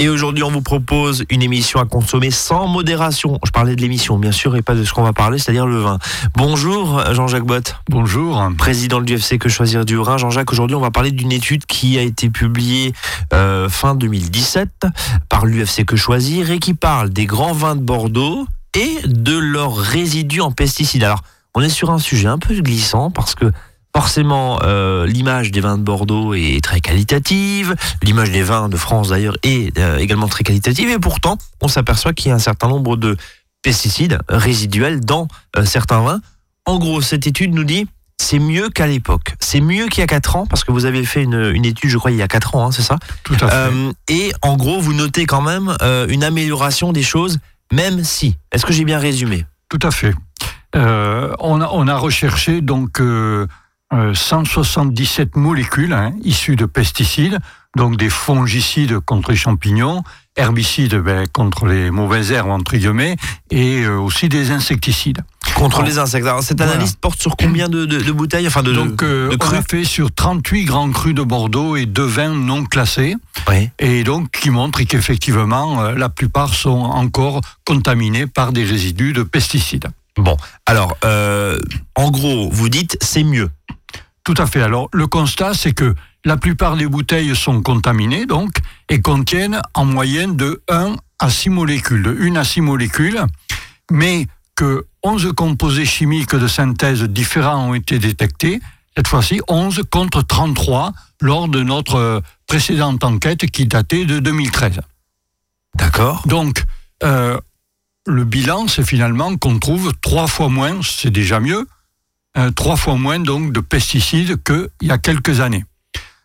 Et aujourd'hui, on vous propose une émission à consommer sans modération. Je parlais de l'émission, bien sûr, et pas de ce qu'on va parler, c'est-à-dire le vin. Bonjour, Jean-Jacques Bott. Bonjour. Président de l'UFC Que Choisir du Rhin. Jean-Jacques, aujourd'hui, on va parler d'une étude qui a été publiée euh, fin 2017 par l'UFC Que Choisir et qui parle des grands vins de Bordeaux et de leurs résidus en pesticides. Alors, on est sur un sujet un peu glissant parce que Forcément, euh, l'image des vins de Bordeaux est très qualitative, l'image des vins de France d'ailleurs est euh, également très qualitative, et pourtant, on s'aperçoit qu'il y a un certain nombre de pesticides résiduels dans euh, certains vins. En gros, cette étude nous dit c'est mieux qu'à l'époque. C'est mieux qu'il y a 4 ans, parce que vous avez fait une, étude, je crois, il y a 4 ans, hein, c'est ça Tout à fait. et en gros, vous notez quand même une amélioration des choses, même si. Est-ce que j'ai bien résumé? Tout à fait. on, a, on, a, recherché donc 177 euh, molécules hein, issues de pesticides, donc des fongicides contre les champignons, herbicides ben, contre les mauvaises herbes, entre guillemets, et euh, aussi des insecticides. Contre les insectes. Alors, cette analyse porte sur combien de, bouteilles enfin de, Donc, euh, on a fait sur 38 grands crus de Bordeaux et deux vins non classés. Et donc, qui montrent qu'effectivement, la plupart sont encore contaminés par des résidus de pesticides. Bon, alors, en gros, vous dites c'est mieux. Tout à fait. Alors, le constat, c'est que la plupart des bouteilles sont contaminées, donc, et contiennent en moyenne de 1 à 6 molécules, de 1 à 6 molécules, mais que 11 composés chimiques de synthèse différents ont été détectés, cette fois-ci 11 contre 33 lors de notre précédente enquête qui datait de 2013. D'accord. Donc, euh, le bilan, c'est finalement qu'on trouve trois fois moins, c'est déjà mieux, euh, trois fois moins donc de pesticides qu'il y a quelques années.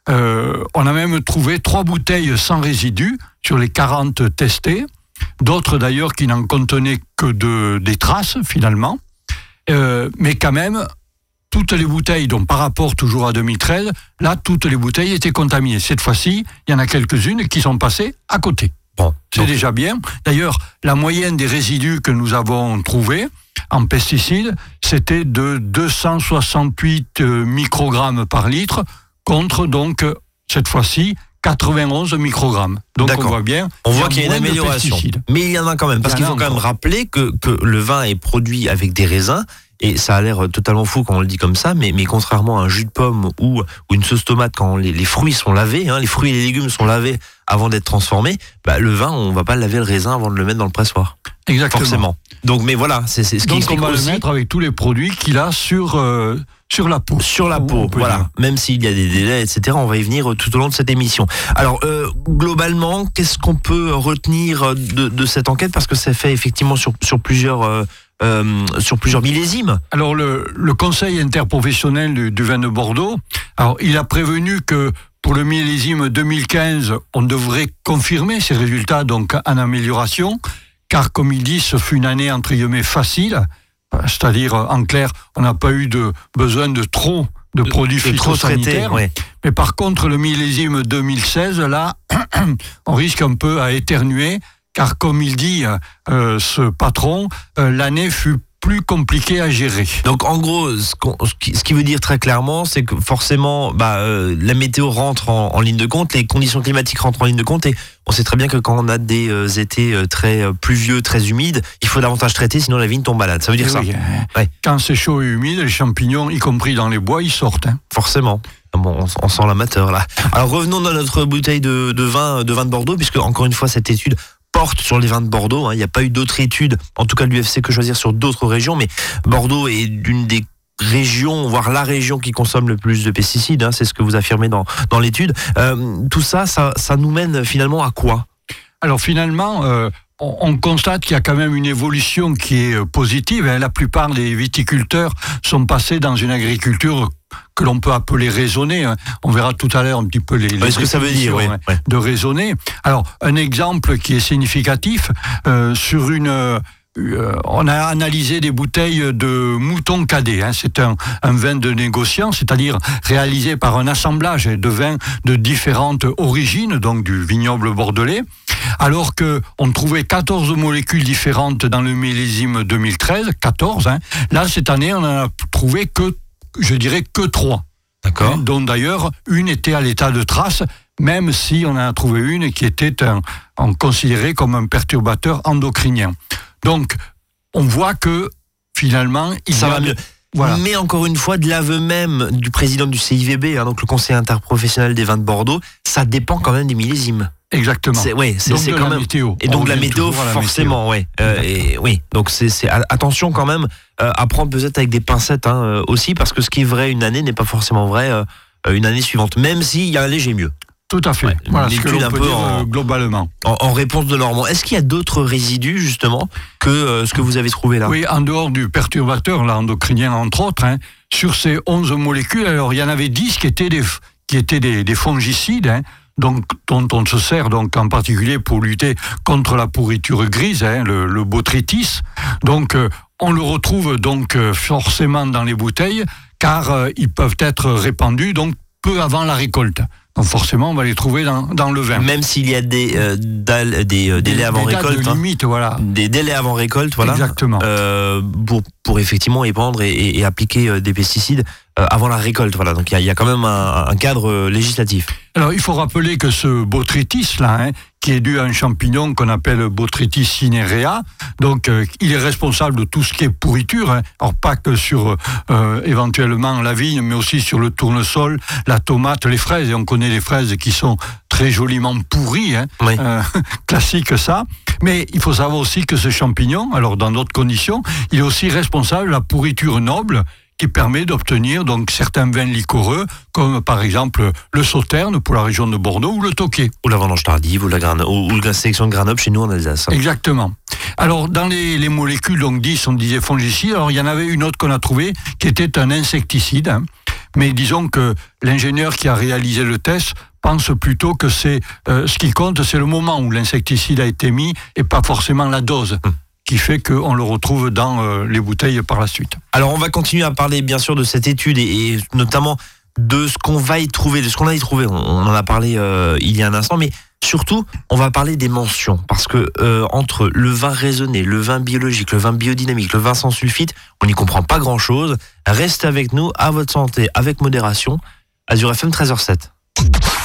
Euh, on a même trouvé trois bouteilles sans résidus sur les 40 testées, d'autres d'ailleurs qui n'en contenaient que de, des traces finalement, euh, mais quand même toutes les bouteilles, donc par rapport toujours à 2013, là toutes les bouteilles étaient contaminées. Cette fois-ci, il y en a quelques-unes qui sont passées à côté. Bon, c'est déjà bien. D'ailleurs, la moyenne des résidus que nous avons trouvés, en pesticides, c'était de 268 euh, microgrammes par litre contre donc cette fois-ci 91 microgrammes. Donc on voit bien. On voit qu'il y a une amélioration. Mais il y en a quand même, parce qu'il faut quand même rappeler que, que le vin est produit avec des raisins. Et ça a l'air totalement fou quand on le dit comme ça, mais, mais contrairement à un jus de pomme ou, ou une sauce tomate, quand les, fruits sont lavés, hein, les fruits et les légumes sont lavés avant d'être transformés, bah, le vin, on va pas laver le raisin avant de le mettre dans le pressoir. Exactement. Forcément. Donc, mais voilà, c'est ce qui Donc on va le mettre avec tous les produits qu'il a sur euh, sur la peau. Sur la peau, voilà. Même s'il y a des délais, etc. On va y venir tout au long de cette émission. Alors, euh, globalement, qu'est-ce qu'on peut retenir de, de, cette enquête? Parce que ça fait effectivement sur sur plusieurs euh, euh sur plusieurs millésimes. Alors le, le Conseil interprofessionnel du, du, vin de Bordeaux, alors il a prévenu que pour le millésime 2015, on devrait confirmer ces résultats donc en amélioration car comme il dit, ce fut une année entre guillemets facile, c'est-à-dire en clair, on n'a pas eu de besoin de trop de, produits phytosanitaires. Mais par contre, le millésime 2016, là, on risque un peu à éternuer, car comme il dit, euh, ce patron, euh, l'année fut plus compliqué à gérer. Donc en gros, ce, qui, veut dire très clairement, c'est que forcément, bah, euh, la météo rentre en, ligne de compte, les conditions climatiques rentrent en ligne de compte, et on sait très bien que quand on a des euh, étés euh, très pluvieux, très humides, il faut davantage traiter, sinon la vigne tombe malade. Ça veut dire ça. Quand c'est chaud et humide, les champignons, y compris dans les bois, ils sortent. Hein. Forcément. Bon, on, sent l'amateur là. Alors revenons dans notre bouteille de, de, vin, de vin de Bordeaux, puisque encore une fois cette étude porte sur les vins de Bordeaux. Hein. Il n'y a pas eu d'autres études, en tout cas l'UFC, que choisir sur d'autres régions, mais Bordeaux est d'une des régions, voire la région qui consomme le plus de pesticides, hein. c'est ce que vous affirmez dans, dans l'étude. Euh, tout ça, ça, ça, nous mène finalement à quoi? Alors finalement, euh, on, constate qu'il y a quand même une évolution qui est euh, positive. Hein. La plupart des viticulteurs sont passés dans une agriculture que l'on peut appeler raisonnée. Hein. On verra tout à l'heure un petit peu les, ce que ça veut dire hein, de raisonner. Alors, un exemple qui est significatif euh, sur une euh, on a analysé des bouteilles de mouton cadet. Hein. C'est un, vin de négociant, c'est-à-dire réalisé par un assemblage de vins de différentes origines, donc du vignoble bordelais. Alors que on trouvait 14 molécules différentes dans le millésime 2013, 14. Là, cette année, on n'en a trouvé que je dirais que trois. D'accord. Dont d'ailleurs une était à l'état de trace, même si on en a trouvé une qui était un, considérée comme un perturbateur endocrinien. Donc, on voit que finalement, il ça va mieux. Mais encore une fois, de l'aveu même du président du CIVB, hein, donc le Conseil interprofessionnel des vins de Bordeaux, ça dépend quand même des millésimes. Exactement. C'est ouais, c'est quand même météo. Et donc la météo forcément, ouais. Euh, et oui, donc c'est attention quand même à prendre peut-être avec des pincettes hein, euh, aussi parce que ce qui est vrai une année n'est pas forcément vrai une année suivante, même s'il y a un léger mieux. Tout à fait. voilà ce que en, globalement. En, réponse de Normand. Est-ce qu'il y a d'autres résidus justement que ce que vous avez trouvé là? Oui, en dehors du perturbateur, l'endocrinien entre autres, hein, sur ces 11 molécules, alors il y en avait 10 qui étaient des, qui étaient des, des fongicides. Hein, donc, dont on se sert donc en particulier pour lutter contre la pourriture grise, hein, le, le, botrytis. Donc, euh, on le retrouve donc euh, forcément dans les bouteilles, car euh, ils peuvent être répandus donc peu avant la récolte. Donc forcément, on va les trouver dans, dans le vin. Même s'il y a des, des, délais avant récolte. Hein. limite, voilà. Des délais avant récolte, voilà. Exactement. pour, pour effectivement épandre et, et, appliquer des pesticides avant la récolte. Voilà. Donc il y, y, a quand même un, un cadre législatif. Alors, il faut rappeler que ce botrytis, là, hein, qui est dû à un champignon qu'on appelle Botrytis cinerea, donc euh, il est responsable de tout ce qui est pourriture, hein. alors pas que sur euh, éventuellement la vigne, mais aussi sur le tournesol, la tomate, les fraises, et on connaît les fraises qui sont très joliment pourries, hein, euh, classique ça. Mais il faut savoir aussi que ce champignon, alors dans d'autres conditions, il est aussi responsable de la pourriture noble qui permet d'obtenir donc certains vins liquoreux, comme par exemple le Sauterne pour la région de Bordeaux ou le Tokay. Ou la vendange tardive ou la, ou, la sélection de Grenoble chez nous en Alsace. Exactement. Alors dans les, molécules, donc 10, on disait fongicides, alors il y en avait une autre qu'on a trouvée qui était un insecticide. Hein. Mais disons que l'ingénieur qui a réalisé le test pense plutôt que c'est euh, ce qui compte, c'est le moment où l'insecticide a été mis et pas forcément la dose. Hum qui fait qu'on le retrouve dans euh, les bouteilles par la suite. Alors on va continuer à parler bien sûr de cette étude et, notamment de ce qu'on va y trouver, de ce qu'on a y trouvé. On, en a parlé euh, il y a un instant, mais surtout on va parler des mentions parce que euh, entre le vin raisonné, le vin biologique, le vin biodynamique, le vin sans sulfite, on n'y comprend pas grand chose. Restez avec nous, à votre santé, avec modération. Azure FM 13h07.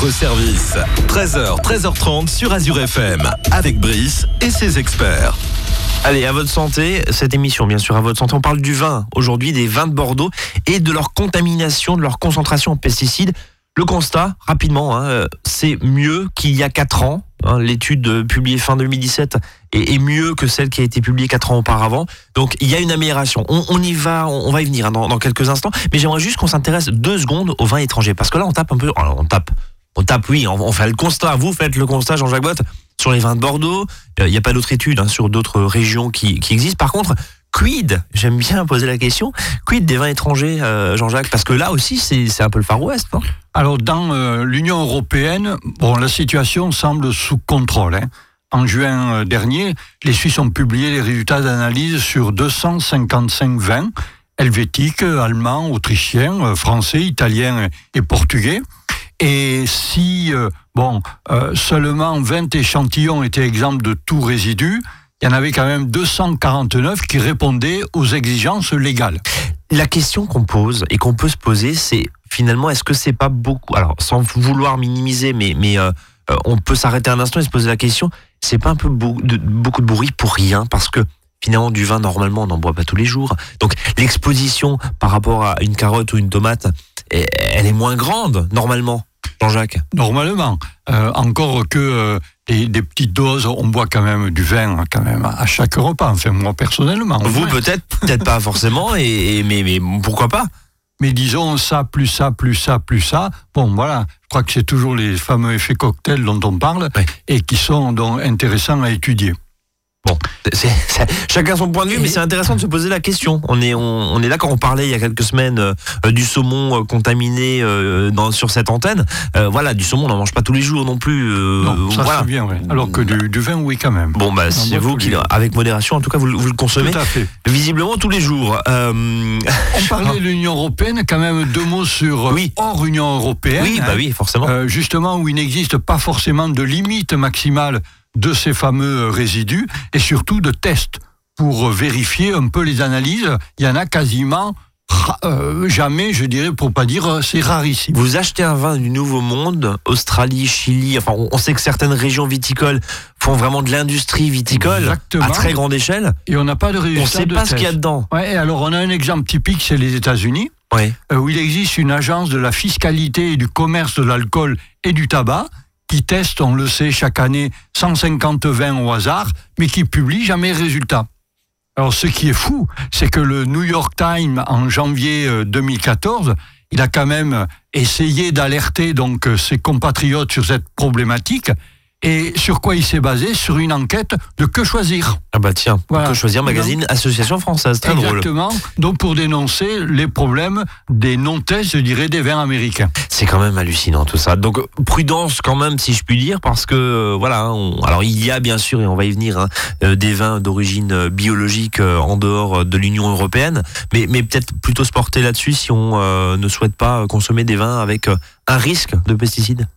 Votre service. 13h, 13h30 sur Azure FM, avec Brice et ses experts. Allez, à votre santé, cette émission, bien sûr, à votre santé. On parle du vin, aujourd'hui, des vins de Bordeaux et de leur contamination, de leur concentration en pesticides. Le constat, rapidement, hein, euh, c'est mieux qu'il y a 4 ans. Hein, L'étude euh, publiée fin 2017 est, mieux que celle qui a été publiée 4 ans auparavant. Donc il y a une amélioration. On, y va, on, va y venir hein, dans, dans, quelques instants. Mais j'aimerais juste qu'on s'intéresse deux secondes aux vins étrangers. Parce que là, on tape un peu. Alors, on tape. On tape, oui, on, fait le constat. Vous faites le constat, Jean-Jacques Bott, sur les vins de Bordeaux. Il n'y a pas d'autres études hein, sur d'autres régions qui, existent. Par contre, quid J'aime bien poser la question. Quid des vins étrangers, euh, Jean-Jacques? Parce que là aussi, c'est un peu le Far West, Alors, dans euh, l'Union européenne, bon, la situation semble sous contrôle. Hein. En juin euh, dernier, les Suisses ont publié les résultats d'analyse sur 255 vins helvétiques, allemands, autrichiens, français, italiens et portugais. Et si euh, bon, euh, seulement 20 échantillons étaient exempts de tout résidu, il y en avait quand même 249 qui répondaient aux exigences légales. La question qu'on pose et qu'on peut se poser, c'est finalement, est-ce que c'est pas beaucoup Alors, sans vouloir minimiser, mais, mais euh, on peut s'arrêter un instant et se poser la question c'est pas un peu beaucoup de, beaucoup de bruit pour rien Parce que finalement, du vin, normalement, on n'en boit pas tous les jours. Donc, l'exposition par rapport à une carotte ou une tomate, elle est moins grande, normalement. Jean-Jacques Normalement. Euh, encore que euh, des, des, petites doses, on boit quand même du vin quand même à chaque repas. Enfin, moi personnellement. Vous peut-être, peut-être pas forcément, et, et, mais, mais pourquoi pas mais disons ça, plus ça, plus ça, plus ça. Bon, voilà, je crois que c'est toujours les fameux effets cocktails dont on parle et qui sont donc intéressants à étudier. Bon, c est, c est, chacun son point de vue, mais c'est intéressant de se poser la question. On est, on, on est là quand on parlait il y a quelques semaines euh, du saumon euh, contaminé euh, dans, sur cette antenne. Voilà, du saumon, on n'en mange pas tous les jours non plus. non, ça voilà. bien, ouais. Alors que du, du, vin, oui, quand même. Bon, bah, c'est vous qui, avec modération, en tout cas, vous, vous, le consommez. Tout à fait. Visiblement tous les jours. on parlait de l'Union européenne, quand même deux mots sur oui. hors Union européenne. Oui, bah oui, forcément. justement, où il n'existe pas forcément de limite maximale de ces fameux résidus et surtout de tests pour vérifier un peu les analyses. Il y en a quasiment euh, jamais, je dirais, pour pas dire c'est rarissime. Vous achetez un vin du Nouveau Monde, Australie, Chili, enfin on sait que certaines régions viticoles font vraiment de l'industrie viticole Exactement. à très grande échelle. Et on n'a pas de résultat. On ne sait pas ce qu'il y a dedans. Ouais, alors on a un exemple typique, c'est les États-Unis, euh, où il existe une agence de la fiscalité et du commerce de l'alcool et du tabac qui teste, on le sait, chaque année 150 vins au hasard, mais qui publie jamais résultat. Alors ce qui est fou, c'est que le New York Times, en janvier 2014, il a quand même essayé d'alerter donc ses compatriotes sur cette problématique. Et sur quoi il s'est basé Sur une enquête de Que choisir. Ah bah tiens, voilà. Que choisir, magazine Donc, Association française, très exactement, drôle. donc pour dénoncer les problèmes des non-tests, je dirais, des vins américains. C'est quand même hallucinant tout ça. Donc prudence quand même, si je puis dire, parce que euh, voilà, on, alors il y a bien sûr, et on va y venir, hein, euh, des vins d'origine biologique euh, en dehors de l'Union européenne, mais, mais peut-être plutôt se porter là-dessus si on euh, ne souhaite pas consommer des vins avec un risque de pesticides.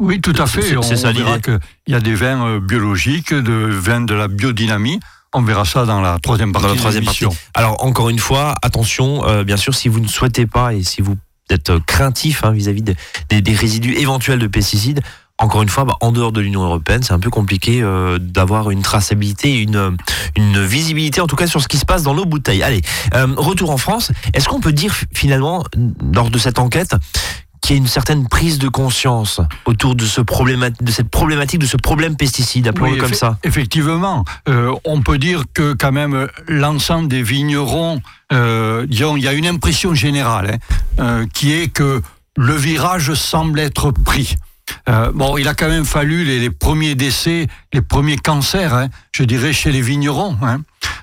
Oui, tout à fait. C'est ça l'idée. Il y a des vins euh, biologiques, de vins de la biodynamie. On verra ça dans la troisième partie. Dans la troisième partie. Alors encore une fois, attention, euh, bien sûr, si vous ne souhaitez pas et si vous êtes craintif hein, vis-à-vis -vis des, des, résidus éventuels de pesticides, encore une fois, bah, en dehors de l'Union européenne, c'est un peu compliqué euh, d'avoir une traçabilité, une, une visibilité, en tout cas sur ce qui se passe dans nos bouteilles. Allez, euh, retour en France. Est-ce qu'on peut dire finalement, lors de cette enquête, qu'il y ait une certaine prise de conscience autour de, ce de cette problématique, de ce problème pesticide, appelons-le oui, comme ça. Effectivement, euh, on peut dire que quand même l'ensemble des vignerons, euh, disons, il y a une impression générale hein, euh, qui est que le virage semble être pris. Euh, bon, il a quand même fallu les, les premiers décès, les premiers cancers, hein, je dirais, chez les vignerons. Hein.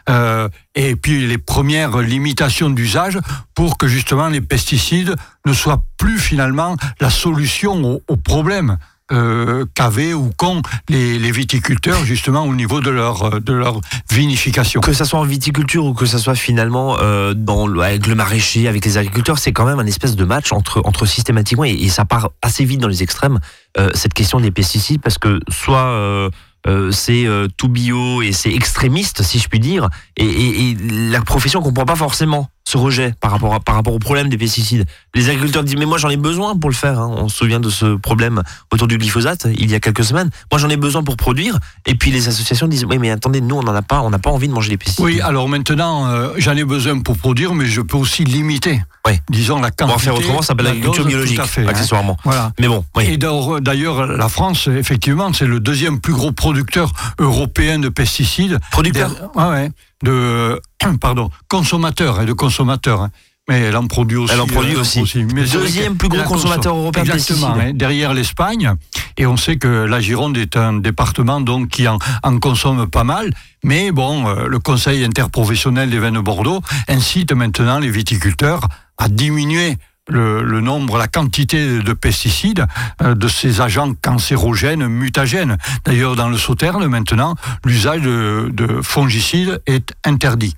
Euh, et puis les premières limitations d'usage pour que justement les pesticides ne soient plus finalement la solution au, au problème. Euh, qu'avaient ou qu'ont les, les, viticulteurs justement au niveau de leur de leur vinification. Que ça soit en viticulture ou que ça soit finalement euh, dans avec le maraîcher, avec les agriculteurs, c'est quand même un espèce de match entre entre systématiquement et, ça part assez vite dans les extrêmes euh, cette question des pesticides parce que soit euh, euh, c'est tout bio et c'est extrémiste si je puis dire. Et, et, et la profession comprend pas forcément ce rejet par rapport, à, par rapport au problème des pesticides. Les agriculteurs disent mais moi j'en ai besoin pour le faire. hein. On se souvient de ce problème autour du glyphosate il y a quelques semaines. Moi j'en ai besoin pour produire. Et puis les associations disent oui mais attendez nous on n'en a pas, on n'a pas envie de manger des pesticides. Oui, alors maintenant, euh, j'en ai besoin pour produire, mais je peux aussi limiter, Oui. disons, la on quantité. va faire autrement, ça s'appelle la l'agriculture biologique Tout à fait, hein. accessoirement. Voilà. Mais bon, oui. Et d'ailleurs- la France, effectivement, c'est le deuxième plus gros producteur européen de pesticides. Producteur. Ouais, ouais, de, pardon, consommateurs et de consommateurs. hein. Mais elle en produit aussi. Elle en produit euh, aussi. Mais Deuxième plus gros consommateur européen Exactement, hein, derrière l'Espagne. Et on sait que la Gironde est un département donc qui en, en consomme pas mal. Mais bon, euh, le Conseil interprofessionnel des vins de Bordeaux incite maintenant les viticulteurs à diminuer le, le nombre, la quantité de pesticides, euh, de ces agents cancérogènes, mutagènes. D'ailleurs, dans le sauterne, maintenant, l'usage de, de fongicides est interdit.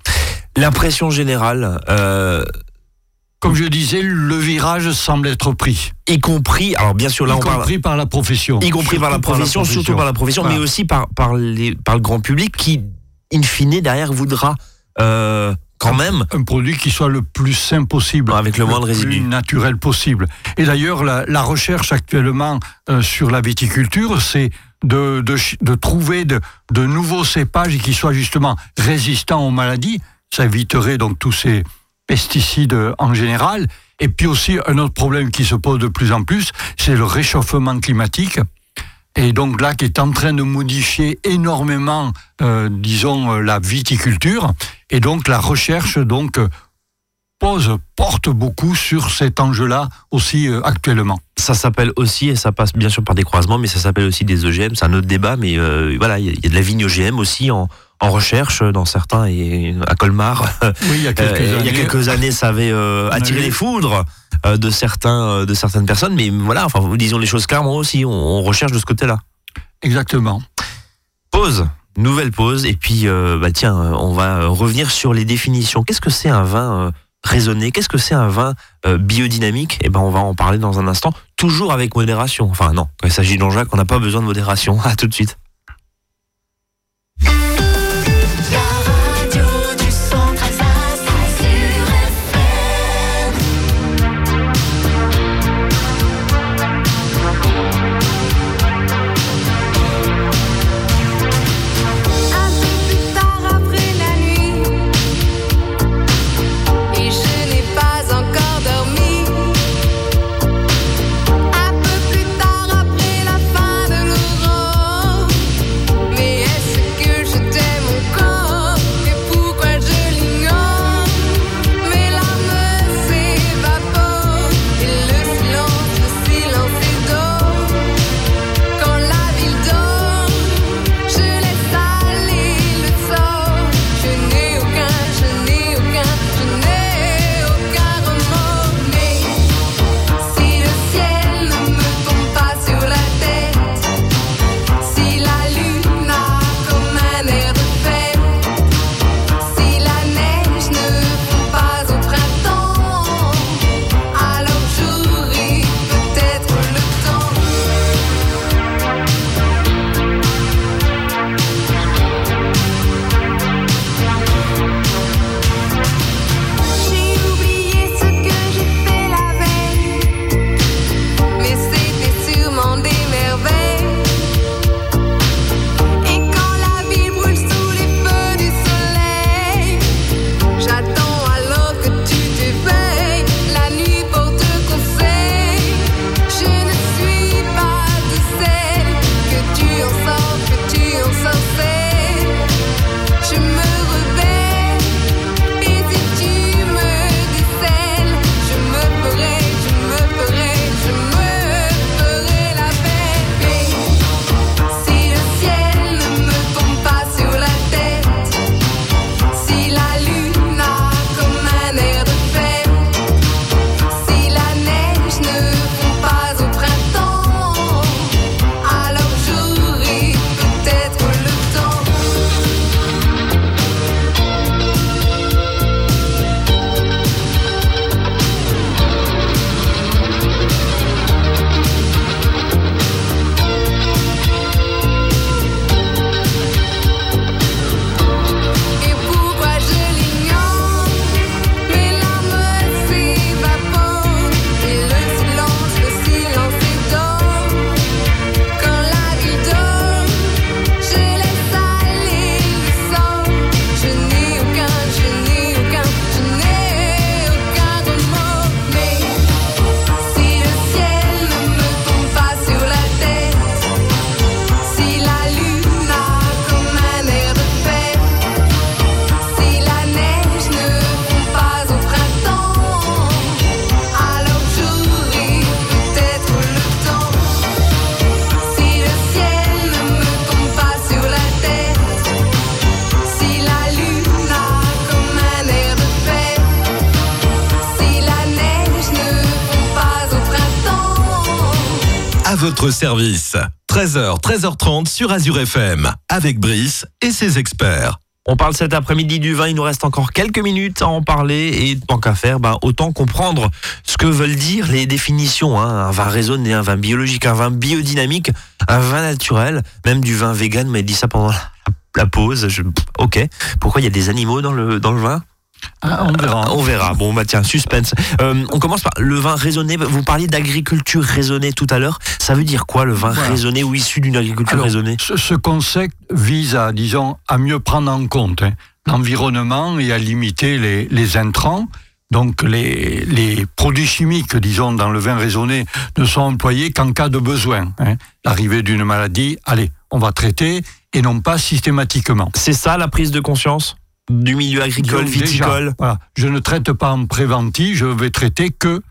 L'impression générale, euh, Comme je disais, le virage semble être pris, y compris, alors bien sûr là y on parle, compris par la profession. y compris par la profession, surtout par la profession, Voilà. mais aussi par, par, les, par le grand public qui, in fine, derrière voudra euh, quand même un produit qui soit le plus sain possible. Avec le moins de résidus. plus naturel possible. Et d'ailleurs, la, la recherche actuellement euh, sur la viticulture, c'est de, de, trouver de, de nouveaux cépages qui soient justement résistants aux maladies. Ça éviterait donc tous ces pesticides en général. Et puis aussi, un autre problème qui se pose de plus en plus, c'est le réchauffement climatique. Et donc là, qui est en train de modifier énormément, euh, disons, euh, la viticulture. Et donc la recherche, donc, euh, pose, porte beaucoup sur cet enjeu-là aussi actuellement. ça s'appelle aussi, et ça passe bien sûr par des croisements, mais ça s'appelle aussi des OGM, c'est un autre débat, mais voilà, il y, y a de la vigne OGM aussi en, en recherche dans certains, et à Colmar, Oui, il y a quelques Euh, années. il y a quelques années, ça avait euh, attiré les foudres euh, de certains, de certaines personnes, mais voilà, enfin, disons les choses clairement aussi, on, on recherche de ce côté-là. Exactement. Pause, nouvelle pause, et puis euh, bah tiens, on va revenir sur les définitions. Qu'est-ce que c'est un vin euh, raisonné? Qu'est-ce que c'est un vin euh, biodynamique? Eh ben, on va en parler dans un instant, toujours avec modération. Enfin non, quand il s'agit Jean-Jacques, on n'a pas besoin de modération. À tout de suite. Service. 13h, 13h30 sur Azure FM, avec Brice et ses experts. On parle cet après-midi du vin, il nous reste encore quelques minutes à en parler et tant qu'à faire, ben, autant comprendre ce que veulent dire les définitions. hein. Un vin raisonné, un vin biologique, un vin biodynamique, un vin naturel, même du vin vegan, mais dit ça pendant la, pause. Ok, pourquoi il y a des animaux dans le, dans le vin? Ah, on verra. On verra. Bon, bah tiens, suspense. Euh, on commence par le vin raisonné. Vous parliez d'agriculture raisonnée tout à l'heure. Ça veut dire quoi le vin Voilà. raisonné ou issu d'une agriculture Alors, raisonnée ce, ce concept vise à, disons, à mieux prendre en compte hein, l'environnement et à limiter les, les intrants. Donc les, les produits chimiques, disons, dans le vin raisonné ne sont employés qu'en cas de besoin. hein. L'arrivée d'une maladie, allez, on va traiter, et non pas systématiquement. C'est ça la prise de conscience? Du milieu agricole, déjà, viticole voilà, je ne traite pas en préventif, je vais traiter que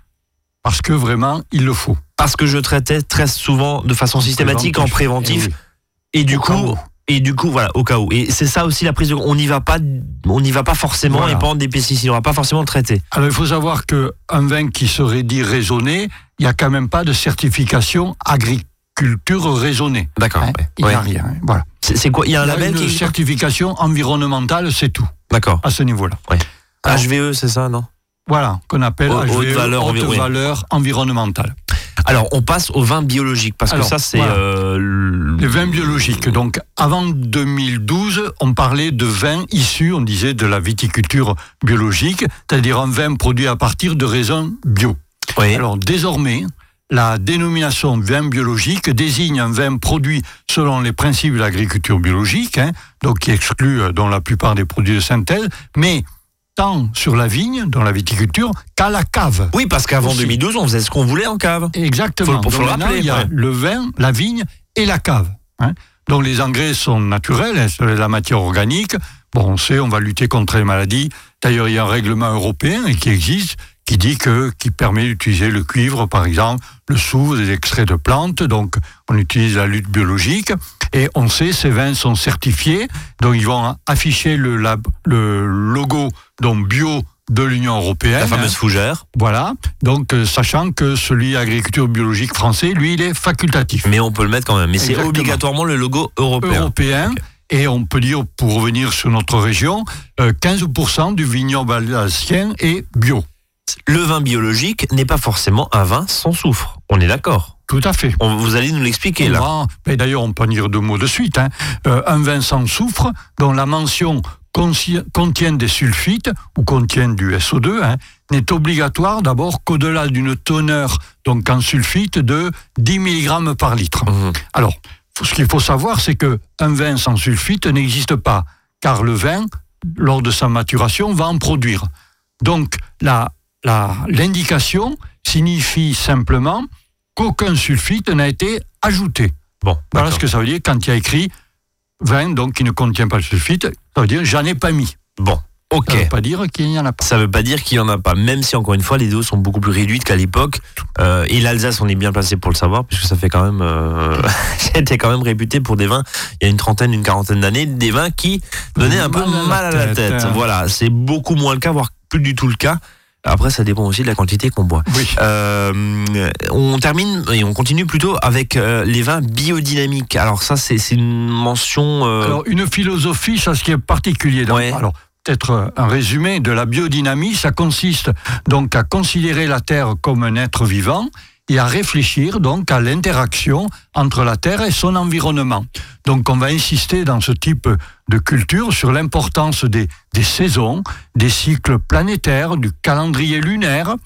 parce que vraiment il le faut. Parce que je traitais très souvent de façon systématique en préventif. Eh oui. Et du Au coup, et du coup, voilà, au cas où. Et c'est ça aussi la prise de. On n'y va pas, on n'y va pas forcément Voilà. épandre des pesticides. On va pas forcément le traiter. Alors il faut savoir que un vin qui serait dit raisonné, il n'y a quand même pas de certification agriculture raisonnée. D'accord. hein. ouais. Il n'y a Ouais. rien. hein. Voilà. C'est quoi? Il y a un Il y a label une qui est. certification environnementale, c'est tout D'accord. à ce niveau-là. Alors- HVE, c'est ça, non? Voilà, qu'on appelle Haute- haute HVE, valeur haute oui. valeur environnementale. Alors, on passe au vin biologique parce Alors, que ça, c'est. voilà. euh, le- Les vins biologiques. Donc, avant 2012, on parlait de vins issus, on disait, de la viticulture biologique, c'est-à-dire un vin produit à partir de raisins bio. Oui. Alors désormais, la dénomination vin biologique désigne un vin produit selon les principes de l'agriculture biologique, hein, donc qui exclut euh, dans la plupart des produits de synthèse, mais tant sur la vigne, dans la viticulture, qu'à la cave. Oui, parce qu'avant Aussi. 2012, on faisait ce qu'on voulait en cave. Exactement. Faut- faut Donc le maintenant, rappeler, il y a ouais. le vin, la vigne et la cave. hein. Donc les engrais sont naturels, hein, c'est la matière organique. Bon, on sait, on va lutter contre les maladies. D'ailleurs, il y a un règlement européen qui existe qui dit que qui permet d'utiliser le cuivre, par exemple, le soufre, des extraits de plantes. Donc, on utilise la lutte biologique et on sait ces vins sont certifiés. Donc, ils vont afficher le, lab- le logo donc bio de l'Union européenne. La fameuse fougère. Voilà. Donc, euh, sachant que celui agriculture biologique français, lui, il est facultatif. Mais on peut le mettre quand même. Mais c'est Exactement. obligatoirement le logo européen. Européen. Et on peut dire, pour revenir sur notre région, euh, 15% du vignoble alsacien est bio. Le vin biologique n'est pas forcément un vin sans soufre. On est d'accord. Tout à fait. On- Vous allez nous l'expliquer là. Mais D'ailleurs, on peut en dire deux mots de suite. hein. Euh, un vin sans soufre, dont la mention contient des sulfites ou contient du SO2, hein, n'est obligatoire d'abord qu'au-delà d'une teneur donc en sulfite de 10 mg par litre. Mhm. Alors, ce qu'il faut savoir, c'est que un vin sans sulfite n'existe pas, car le vin, lors de sa maturation, va en produire. Donc, la- l'indication signifie simplement qu'aucun sulfite n'a été ajouté. Bon, Voilà ce que ça veut dire quand il y a écrit vin, donc qui ne contient pas de sulfite, ça veut dire j'en ai pas mis. Bon, ok. Ça ne veut pas dire qu'il n'y en a pas. Ça veut pas dire qu'il y en a pas, même si encore une fois les doses sont beaucoup plus réduites qu'à l'époque. Euh, et l'Alsace, on est bien placé pour le savoir, puisque ça fait quand même, euh, quand même réputé pour des vins il y a une trentaine, une quarantaine d'années, des vins qui donnaient un peu mal à la tête. hein. Voilà, c'est beaucoup moins le cas, voire plus du tout le cas. Après, ça dépend aussi de la quantité qu'on boit. Oui. Euh, on termine et on continue plutôt avec euh, les vins biodynamiques. Alors ça, c'est une mention. euh, Alors, une philosophie, ça, ce qui est particulier. dans- Ouais. Alors, peut-être euh, un résumé de la biodynamie, ça consiste donc à considérer la Terre comme un être vivant et à réfléchir donc à l'interaction entre la Terre et son environnement. Donc, on va insister dans ce type de culture sur l'importance des, des saisons, des cycles planétaires, du calendrier lunaire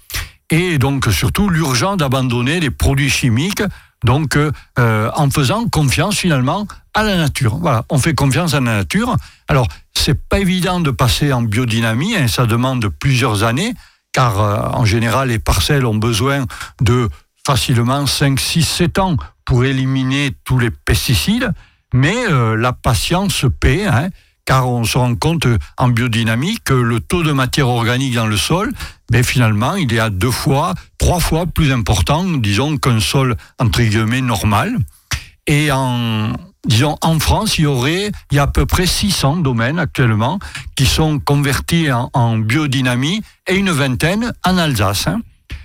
et donc surtout l'urgence d'abandonner les produits chimiques donc euh, en faisant confiance finalement à la nature. Voilà, on fait confiance à la nature. Alors, c'est pas évident de passer en biodynamie, hein, ça demande plusieurs années, car euh, en général, les parcelles ont besoin de facilement 5, 6, 7 ans pour éliminer tous les pesticides, mais euh, la patience paie, hein, car on se rend compte euh, en biodynamie que le taux de matière organique dans le sol, ben, finalement, il est à deux fois, trois fois plus important, disons, qu'un sol entre guillemets normal. Et en, disons, en France, il y aurait, il y a à peu près 600 domaines actuellement qui sont convertis en, en biodynamie et une vingtaine en Alsace. hein.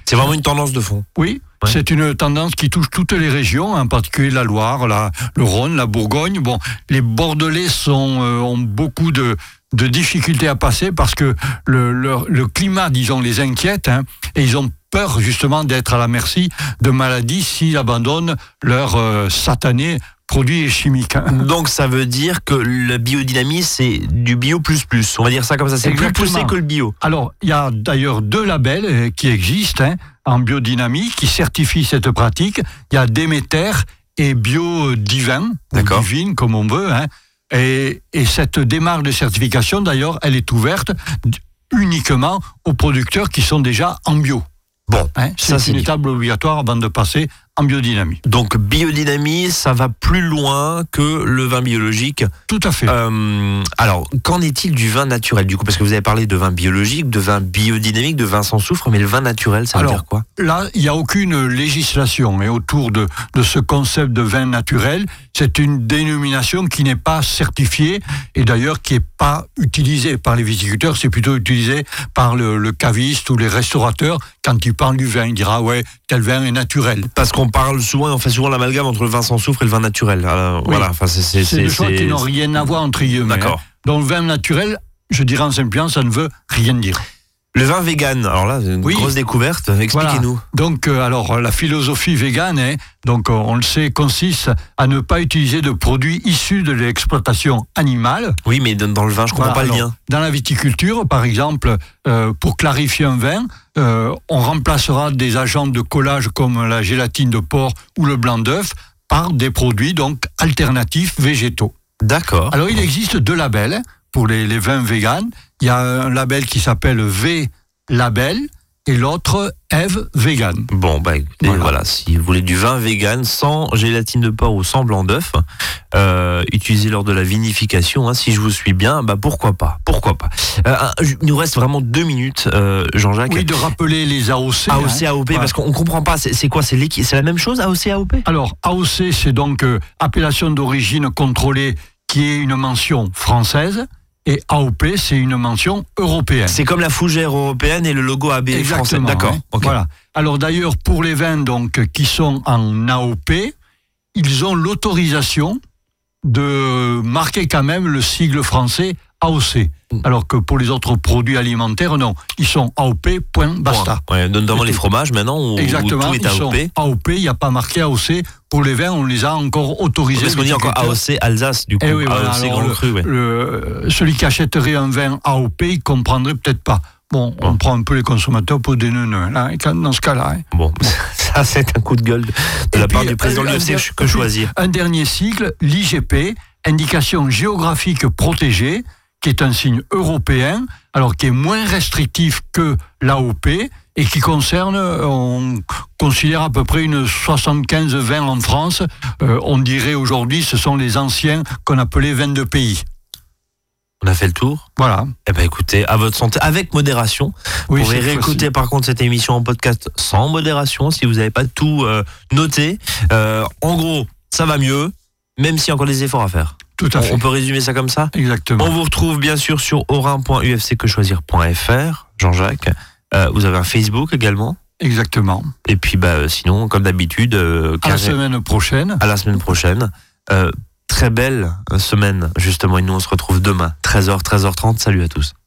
c'est vraiment une tendance de fond. Oui. C'est une tendance qui touche toutes les régions, en particulier la Loire, la, le Rhône, la Bourgogne. Bon, les Bordelais sont, euh, ont beaucoup de, de difficultés à passer parce que le, le, le climat, disons, les inquiète hein, et ils ont peur justement d'être à la merci de maladies s'ils abandonnent leur euh, satané produits chimiques. hein. Donc ça veut dire que la biodynamie c'est du bio plus plus. On va dire ça comme ça. C'est plus poussé que le bio. Alors, il y a d'ailleurs deux labels euh, qui existent hein, en biodynamie qui certifient cette pratique. Il y a Déméter et Bio Divin, ou. Divine comme on veut. hein. Et, et cette démarche de certification, d'ailleurs, elle est ouverte uniquement aux producteurs qui sont déjà en bio. Bon, hein. C'est une étape obligatoire avant de passer en biodynamie. donc biodynamie, ça va plus loin que le vin biologique. Tout à fait. Euh, alors, qu'en est-il du vin naturel du coup? Parce que vous avez parlé de vin biologique, de vin biodynamique, de vin sans soufre, mais le vin naturel, ça veut dire quoi? Là, il n'y a aucune législation et autour de, de ce concept de vin naturel. C'est une dénomination qui n'est pas certifiée et d'ailleurs qui n'est pas utilisée par les viticulteurs. C'est plutôt utilisé par le, le caviste ou les restaurateurs. Quand ils parlent du vin, il dira ouais, tel vin est naturel. Parce qu'on parle souvent, on fait souvent l'amalgame entre le vin sans soufre et le vin naturel. Alors, Voilà, enfin c'est c'est C'est des c'est- choses qui n'ont rien à voir entre guillemets. D'accord. hein. Donc le vin naturel, je dirais en simplifiant, ça ne veut rien dire. Le vin vegan. Alors là, une Oui. grosse découverte. Expliquez-nous. Donc, euh, alors, la philosophie végane, hein, donc, euh, on le sait, consiste à ne pas utiliser de produits issus de l'exploitation animale. Oui, mais dans le vin, je comprends Voilà, pas le lien. Dans la viticulture, par exemple, euh, pour clarifier un vin, euh, on remplacera des agents de collage comme la gélatine de porc ou le blanc d'œuf par des produits donc alternatifs végétaux. D'accord. Alors, il existe deux labels pour les, les vins véganes. Il y a un label qui s'appelle V Label et l'autre Eve Vegan. Bon, bah écoutez, Voilà. voilà. si vous voulez du vin vegan sans gélatine de porc ou sans blanc d'œuf, euh, utilisé lors de la vinification, hein, si je vous suis bien, bah pourquoi pas, pourquoi pas. Euh, il nous reste vraiment deux minutes, euh, Jean-Jacques. Oui, de rappeler les AOC. hein. AOC, AOP, parce qu'on comprend pas, c'est quoi, c'est la même chose, AOC, AOP Alors, AOC, c'est donc appellation d'origine contrôlée qui est une mention française. Et AOP, c'est une mention européenne. C'est comme la fougère européenne et le logo AB français. Exactement. D'accord. hein. Voilà. Alors d'ailleurs, pour les vins donc qui sont en AOP, ils ont l'autorisation de marquer quand même le sigle français AOC. Mm. Alors que pour les autres produits alimentaires, non. Ils sont AOP, point, basta. Ouais, notamment les fromages maintenant où, où Exactement. tout est ils sont AOP. AOP, il n'y a pas marqué AOC. Pour les vins, on les a encore autorisés. Parce qu'on dit encore. AOC Alsace, du coup. Eh oui, voilà, AOC alors Grand le- Cru, ouais. le- celui qui achèterait un vin AOP, il comprendrait peut-être pas. Bon, on prend un peu les consommateurs pour des neuneux, là, et quand- dans ce cas-là. hein. Bon, ça c'est un coup de gueule de Et la part du président de euh, l'UFC que choisir. Un dernier sigle, l'IGP, indication géographique protégée, qui est un signe européen, alors qui est moins restrictif que l'AOP et qui concerne, euh, on considère à peu près une 75 vins en France. Euh, on dirait aujourd'hui, ce sont les anciens qu'on appelait vins de pays. On a fait le tour? Voilà. Eh ben écoutez, à votre santé, avec modération. Oui, vous pourrez réécouter par contre cette émission en podcast sans modération si vous n'avez pas tout euh, noté. Euh, en gros, ça va mieux, même s'il y a encore des efforts à faire. Tout à On, fait. on peut résumer ça comme ça Exactement. On vous retrouve bien sûr sur orin.ufcquechoisir.fr, Jean-Jacques. Euh, vous avez un Facebook également. Exactement. Et puis bah, euh, sinon, comme d'habitude, euh, À la semaine prochaine. à la semaine prochaine. Euh, très belle semaine justement et nous on se retrouve demain 13h 13h30 salut à tous